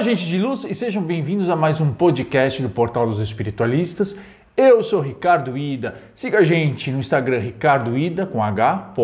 Olá, gente de luz, e sejam bem-vindos a mais um podcast do Portal dos Espiritualistas. Eu sou Ricardo Ida. Siga a gente no Instagram Ricardo Ida com H.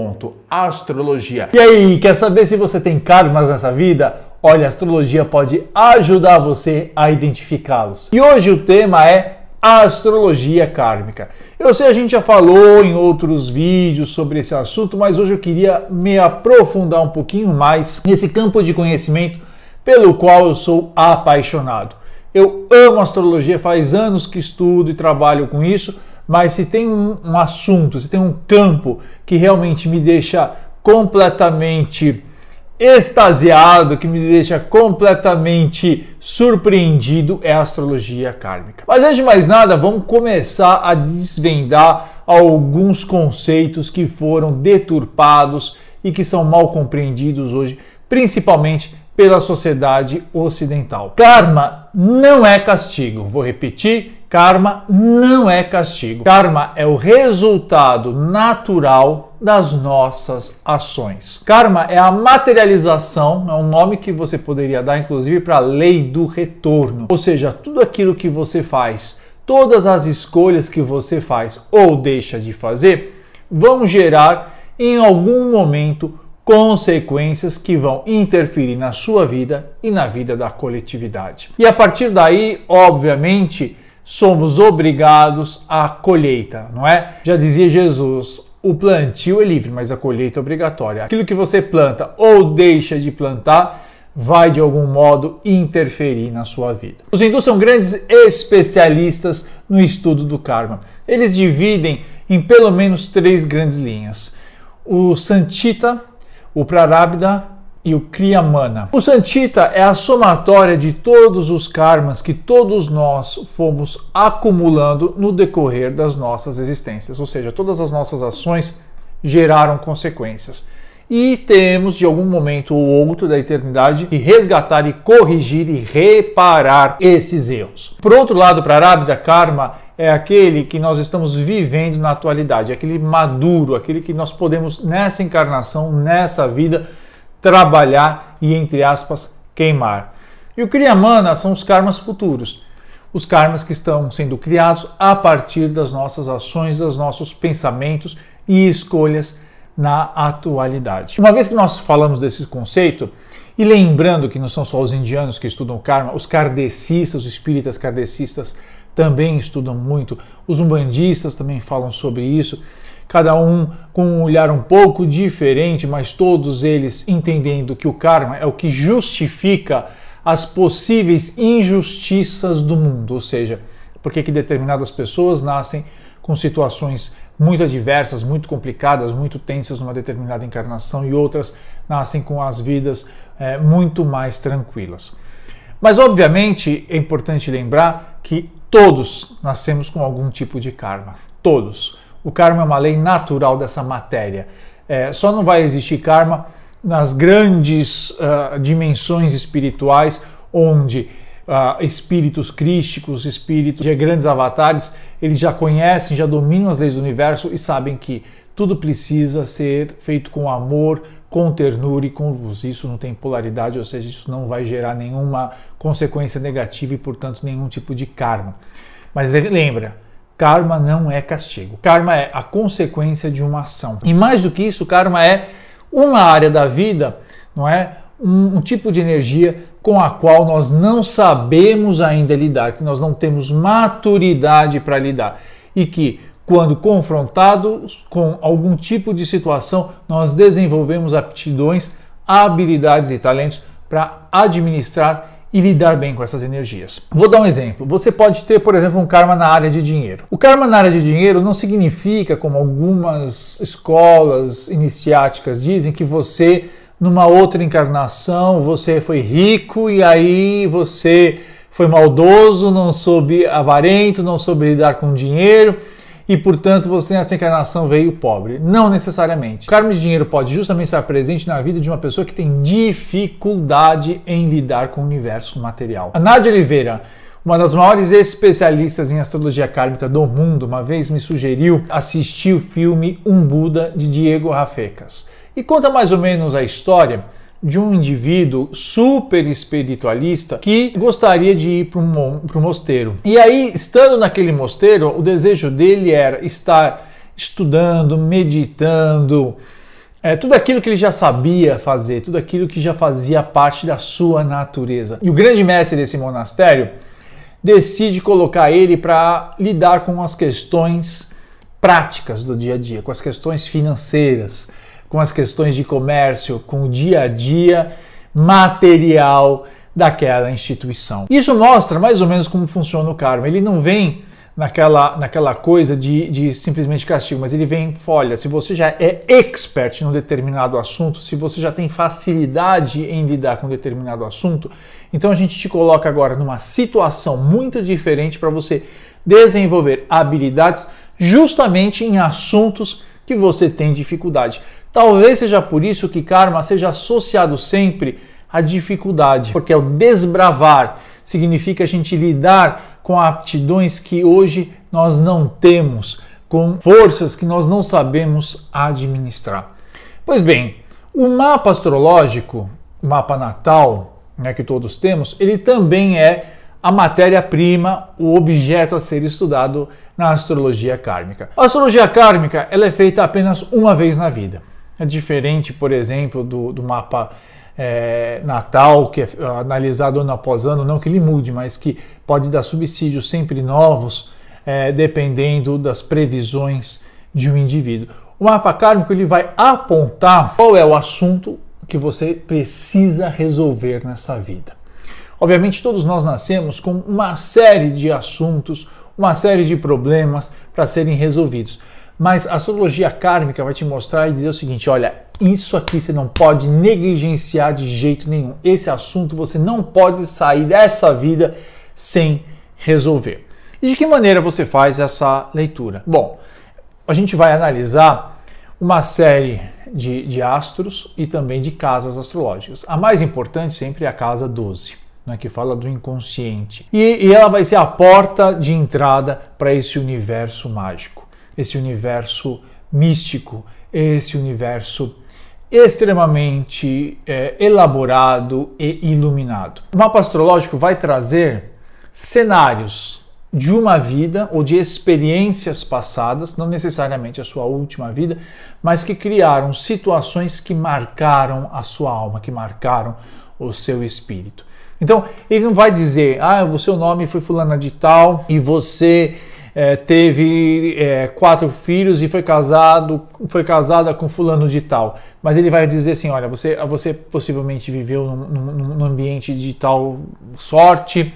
Astrologia. E aí, quer saber se você tem karmas nessa vida? Olha, a astrologia pode ajudar você a identificá-los. E hoje o tema é astrologia kármica. Eu sei a gente já falou em outros vídeos sobre esse assunto, mas hoje eu queria me aprofundar um pouquinho mais nesse campo de conhecimento pelo qual eu sou apaixonado. Eu amo astrologia, faz anos que estudo e trabalho com isso, mas se tem um, um assunto, se tem um campo que realmente me deixa completamente extasiado, que me deixa completamente surpreendido é a astrologia kármica. Mas antes de mais nada, vamos começar a desvendar alguns conceitos que foram deturpados e que são mal compreendidos hoje, principalmente pela sociedade ocidental. Karma não é castigo. Vou repetir: karma não é castigo. Karma é o resultado natural das nossas ações. Karma é a materialização, é um nome que você poderia dar inclusive para a lei do retorno. Ou seja, tudo aquilo que você faz, todas as escolhas que você faz ou deixa de fazer, vão gerar em algum momento consequências que vão interferir na sua vida e na vida da coletividade. E a partir daí, obviamente, somos obrigados à colheita, não é? Já dizia Jesus, o plantio é livre, mas a colheita é obrigatória. Aquilo que você planta ou deixa de plantar vai de algum modo interferir na sua vida. Os hindus são grandes especialistas no estudo do karma. Eles dividem em pelo menos três grandes linhas: o Santita, o Prarabdha e o Kriyamana. O Santita é a somatória de todos os karmas que todos nós fomos acumulando no decorrer das nossas existências, ou seja, todas as nossas ações geraram consequências. E temos, de algum momento ou outro da eternidade, que resgatar e corrigir e reparar esses erros. Por outro lado, Prarabdha Karma é aquele que nós estamos vivendo na atualidade, aquele maduro, aquele que nós podemos nessa encarnação, nessa vida, trabalhar e, entre aspas, queimar. E o Kriyamana são os karmas futuros, os karmas que estão sendo criados a partir das nossas ações, dos nossos pensamentos e escolhas na atualidade. Uma vez que nós falamos desse conceito, e lembrando que não são só os indianos que estudam karma, os kardecistas, os espíritas kardecistas também estudam muito, os umbandistas também falam sobre isso, cada um com um olhar um pouco diferente, mas todos eles entendendo que o karma é o que justifica as possíveis injustiças do mundo, ou seja, porque que determinadas pessoas nascem com situações muito adversas, muito complicadas, muito tensas numa determinada encarnação e outras nascem com as vidas é, muito mais tranquilas. Mas obviamente é importante lembrar que Todos nascemos com algum tipo de karma. Todos. O karma é uma lei natural dessa matéria. É, só não vai existir karma nas grandes uh, dimensões espirituais, onde uh, espíritos crísticos, espíritos de grandes avatares, eles já conhecem, já dominam as leis do universo e sabem que tudo precisa ser feito com amor, com ternura e com luz. Isso não tem polaridade, ou seja, isso não vai gerar nenhuma consequência negativa e, portanto, nenhum tipo de karma. Mas lembra, karma não é castigo. Karma é a consequência de uma ação. E mais do que isso, karma é uma área da vida, não é? Um, um tipo de energia com a qual nós não sabemos ainda lidar, que nós não temos maturidade para lidar e que quando confrontados com algum tipo de situação, nós desenvolvemos aptidões, habilidades e talentos para administrar e lidar bem com essas energias. Vou dar um exemplo. Você pode ter, por exemplo, um karma na área de dinheiro. O karma na área de dinheiro não significa, como algumas escolas iniciáticas dizem, que você, numa outra encarnação, você foi rico e aí você foi maldoso, não soube avarento, não soube lidar com dinheiro e, portanto, você nessa encarnação veio pobre. Não necessariamente. O karma de dinheiro pode justamente estar presente na vida de uma pessoa que tem dificuldade em lidar com o universo material. A Nádia Oliveira, uma das maiores especialistas em astrologia kármica do mundo, uma vez me sugeriu assistir o filme Um Buda de Diego Rafecas. E conta mais ou menos a história de um indivíduo super espiritualista que gostaria de ir para um mosteiro. E aí, estando naquele mosteiro, o desejo dele era estar estudando, meditando, é, tudo aquilo que ele já sabia fazer, tudo aquilo que já fazia parte da sua natureza. E o grande mestre desse monastério decide colocar ele para lidar com as questões práticas do dia a dia, com as questões financeiras, com as questões de comércio, com o dia a dia material daquela instituição. Isso mostra mais ou menos como funciona o karma. Ele não vem naquela, naquela coisa de, de simplesmente castigo, mas ele vem, olha, se você já é expert em um determinado assunto, se você já tem facilidade em lidar com um determinado assunto, então a gente te coloca agora numa situação muito diferente para você desenvolver habilidades justamente em assuntos que você tem dificuldade. Talvez seja por isso que karma seja associado sempre à dificuldade, porque o desbravar, significa a gente lidar com aptidões que hoje nós não temos, com forças que nós não sabemos administrar. Pois bem, o mapa astrológico, mapa natal, né, que todos temos, ele também é a matéria-prima, o objeto a ser estudado na astrologia kármica. A astrologia kármica ela é feita apenas uma vez na vida. É diferente, por exemplo, do, do mapa é, natal, que é analisado ano após ano, não que ele mude, mas que pode dar subsídios sempre novos, é, dependendo das previsões de um indivíduo. O mapa kármico ele vai apontar qual é o assunto que você precisa resolver nessa vida. Obviamente, todos nós nascemos com uma série de assuntos, uma série de problemas para serem resolvidos. Mas a astrologia kármica vai te mostrar e dizer o seguinte: olha, isso aqui você não pode negligenciar de jeito nenhum. Esse assunto você não pode sair dessa vida sem resolver. E de que maneira você faz essa leitura? Bom, a gente vai analisar uma série de, de astros e também de casas astrológicas. A mais importante sempre é a casa 12 né, que fala do inconsciente. E, e ela vai ser a porta de entrada para esse universo mágico, esse universo místico, esse universo extremamente é, elaborado e iluminado. O mapa astrológico vai trazer cenários de uma vida ou de experiências passadas, não necessariamente a sua última vida, mas que criaram situações que marcaram a sua alma, que marcaram o seu espírito. Então, ele não vai dizer, ah, o seu nome foi fulana de tal e você é, teve é, quatro filhos e foi casado, foi casada com fulano de tal. Mas ele vai dizer assim, olha, você, você possivelmente viveu num, num, ambiente de tal sorte,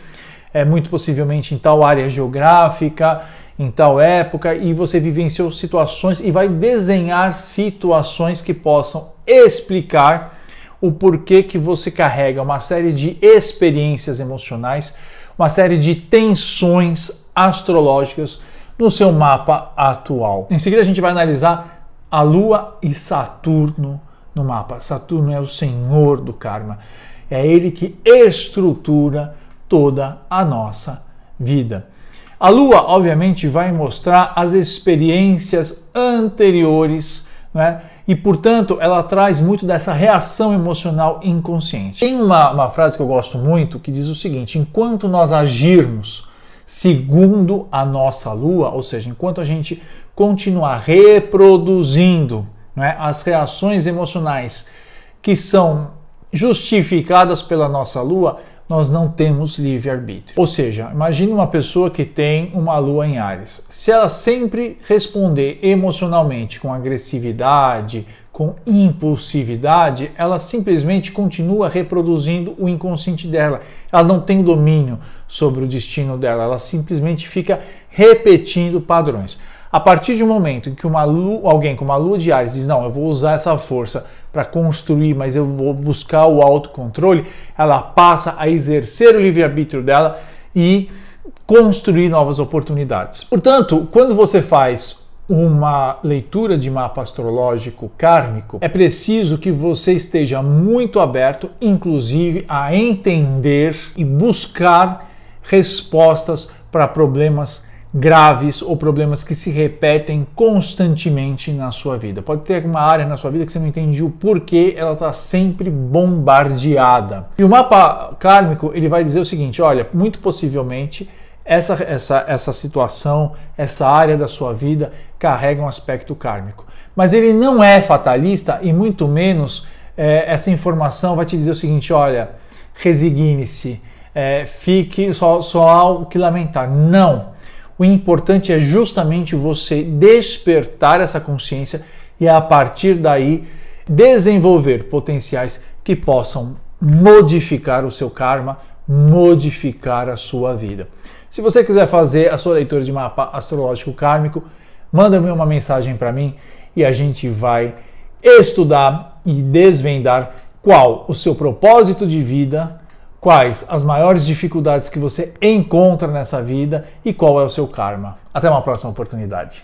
é, muito possivelmente em tal área geográfica, em tal época, e você vivenciou situações e vai desenhar situações que possam explicar o porquê que você carrega uma série de experiências emocionais, uma série de tensões astrológicas no seu mapa atual. Em seguida, a gente vai analisar a Lua e Saturno no mapa. Saturno é o senhor do karma, é ele que estrutura toda a nossa vida. A Lua, obviamente, vai mostrar as experiências anteriores né, e, portanto, ela traz muito dessa reação emocional inconsciente. Tem uma, uma frase que eu gosto muito que diz o seguinte: enquanto nós agirmos segundo a nossa lua, ou seja, enquanto a gente continuar reproduzindo né, as reações emocionais que são justificadas pela nossa lua, nós não temos livre-arbítrio. Ou seja, imagine uma pessoa que tem uma lua em Ares. Se ela sempre responder emocionalmente com agressividade, com impulsividade, ela simplesmente continua reproduzindo o inconsciente dela. Ela não tem domínio sobre o destino dela, ela simplesmente fica repetindo padrões. A partir um momento em que uma lua, alguém com uma lua de Ares diz: Não, eu vou usar essa força para construir, mas eu vou buscar o autocontrole, ela passa a exercer o livre-arbítrio dela e construir novas oportunidades. Portanto, quando você faz uma leitura de mapa astrológico kármico, é preciso que você esteja muito aberto, inclusive, a entender e buscar respostas para problemas graves ou problemas que se repetem constantemente na sua vida. Pode ter uma área na sua vida que você não entende o porquê, ela está sempre bombardeada. E o mapa kármico ele vai dizer o seguinte: olha, muito possivelmente essa, essa, essa situação, essa área da sua vida carrega um aspecto kármico. Mas ele não é fatalista e muito menos é, essa informação vai te dizer o seguinte: olha, resigne-se, é, fique, só, só há o que lamentar. Não. O importante é justamente você despertar essa consciência e a partir daí desenvolver potenciais que possam modificar o seu karma, modificar a sua vida. Se você quiser fazer a sua leitura de mapa astrológico kármico, manda-me uma mensagem para mim e a gente vai estudar e desvendar qual o seu propósito de vida quais as maiores dificuldades que você encontra nessa vida e qual é o seu karma. Até uma próxima oportunidade.